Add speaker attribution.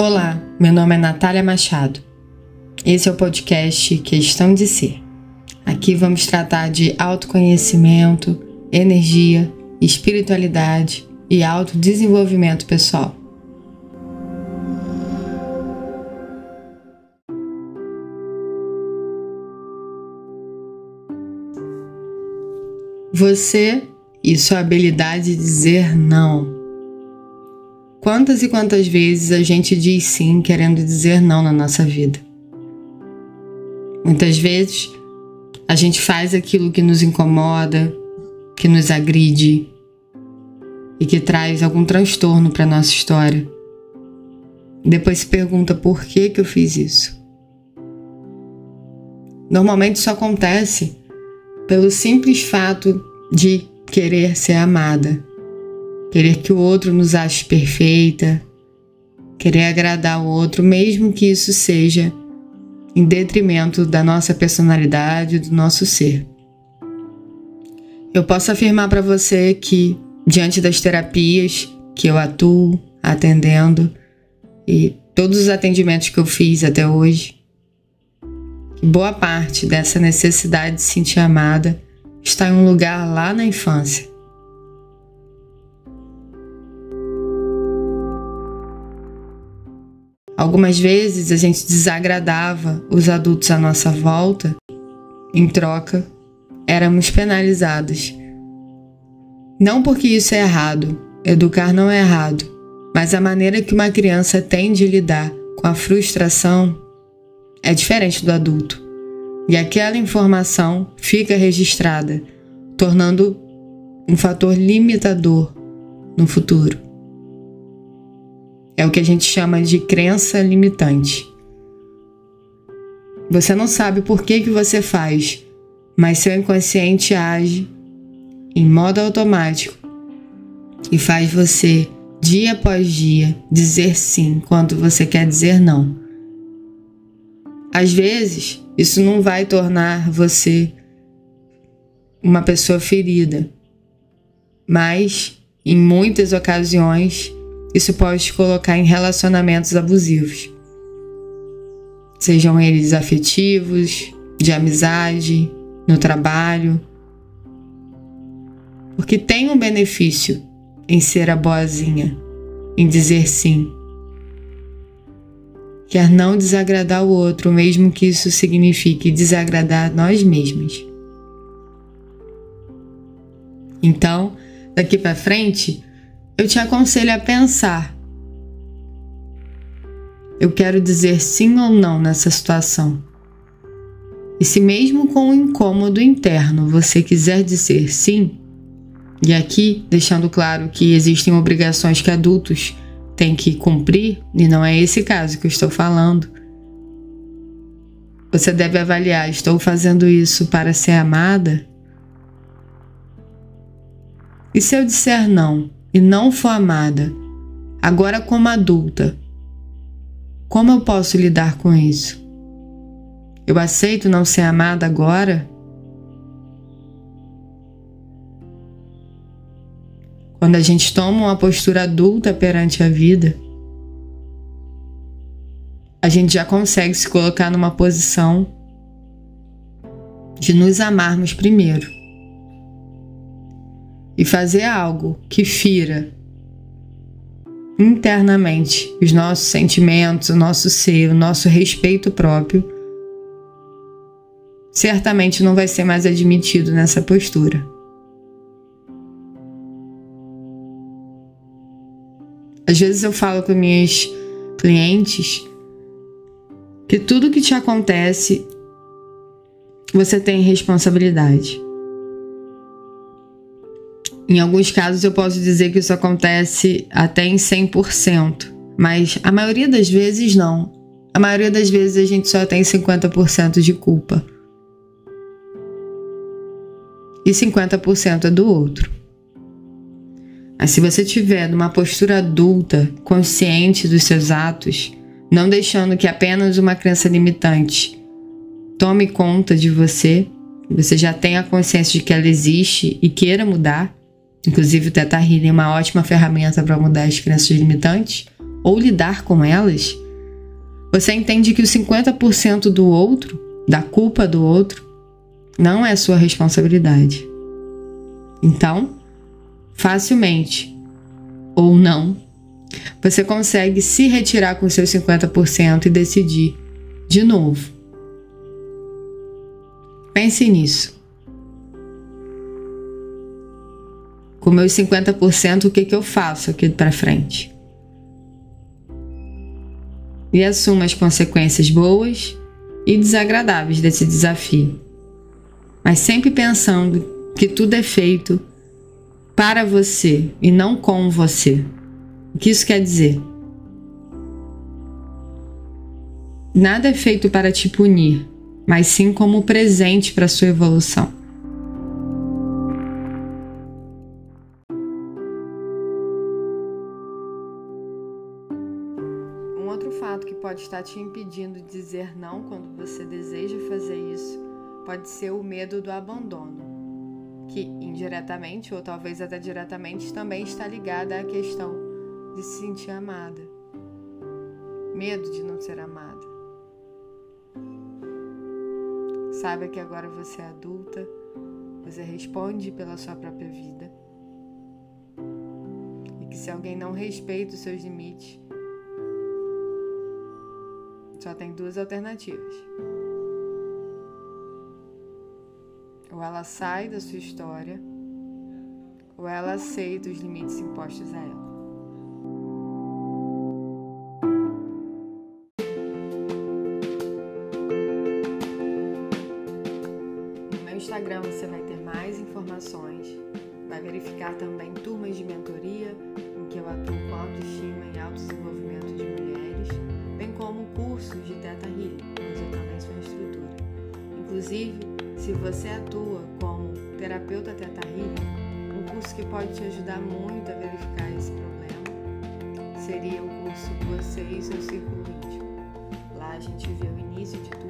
Speaker 1: Olá, meu nome é Natália Machado. Esse é o podcast Questão de Ser. Aqui vamos tratar de autoconhecimento, energia, espiritualidade e autodesenvolvimento pessoal. Você e sua habilidade de dizer não. Quantas e quantas vezes a gente diz sim querendo dizer não na nossa vida? Muitas vezes a gente faz aquilo que nos incomoda, que nos agride e que traz algum transtorno para nossa história. Depois se pergunta por que que eu fiz isso. Normalmente isso acontece pelo simples fato de querer ser amada, querer que o outro nos ache perfeita, querer agradar o outro, mesmo que isso seja em detrimento da nossa personalidade, do nosso ser. Eu posso afirmar para você que, diante das terapias que eu atuo atendendo e todos os atendimentos que eu fiz até hoje, boa parte dessa necessidade de se sentir amada está em um lugar lá na infância. Algumas vezes a gente desagradava os adultos à nossa volta, em troca, éramos penalizados. Não porque isso é errado, educar não é errado, mas a maneira que uma criança tem de lidar com a frustração é diferente do adulto e aquela informação fica registrada, tornando um fator limitador no futuro. É o que a gente chama de crença limitante. Você não sabe por que, que você faz, mas seu inconsciente age em modo automático e faz você, dia após dia, dizer sim quando você quer dizer não. Às vezes, isso não vai tornar você uma pessoa ferida, mas em muitas ocasiões isso pode te colocar em relacionamentos abusivos, sejam eles afetivos, de amizade, no trabalho, porque tem um benefício em ser a boazinha, em dizer sim. Quer não desagradar o outro, mesmo que isso signifique desagradar nós mesmos. Então, daqui para frente, eu te aconselho a pensar: eu quero dizer sim ou não nessa situação. E se mesmo com um incômodo interno você quiser dizer sim, e aqui deixando claro que existem obrigações que adultos tem que cumprir, e não é esse caso que eu estou falando. Você deve avaliar: estou fazendo isso para ser amada? E se eu disser não e não for amada, agora como adulta, como eu posso lidar com isso? Eu aceito não ser amada agora? Quando a gente toma uma postura adulta perante a vida, a gente já consegue se colocar numa posição de nos amarmos primeiro e fazer algo que fira internamente os nossos sentimentos, o nosso ser, o nosso respeito próprio, certamente não vai ser mais admitido nessa postura. Às vezes eu falo com minhas clientes que tudo que te acontece você tem responsabilidade. Em alguns casos eu posso dizer que isso acontece até em 100%, mas a maioria das vezes não. A maioria das vezes a gente só tem 50% de culpa. E 50% é do outro. Mas se você tiver numa postura adulta, consciente dos seus atos, não deixando que apenas uma crença limitante tome conta de você, você já tenha consciência de que ela existe e queira mudar, inclusive o Teta Healing é uma ótima ferramenta para mudar as crenças limitantes, ou lidar com elas, você entende que o 50% do outro, da culpa do outro, não é sua responsabilidade. Então, facilmente ou não, você consegue se retirar com seus 50% e decidir de novo. Pense nisso. Com meus 50%, o que, que eu faço aqui para frente? E assuma as consequências boas e desagradáveis desse desafio. Mas sempre pensando que tudo é feito para você e não com você. O que isso quer dizer? Nada é feito para te punir, mas sim como presente para sua evolução. Pode estar te impedindo de dizer não quando você deseja fazer isso pode ser o medo do abandono, que indiretamente ou talvez até diretamente também está ligada à questão de se sentir amada. Medo de não ser amada. Saiba que agora você é adulta, você responde pela sua própria vida. E que se alguém não respeita os seus limites, só tem duas alternativas. Ou ela sai da sua história, ou ela aceita os limites impostos a ela. No meu Instagram você vai ter mais informações, vai verificar também turmas de mentoria em que eu atuo com autoestima e autodesenvolvimento cursos de Teta Healing, onde eu também sou instrutora. Inclusive, se você atua como terapeuta Teta Healing, um curso que pode te ajudar muito a verificar esse problema seria o curso Você e seu Círculo Íntimo. Lá a gente vê o início de tudo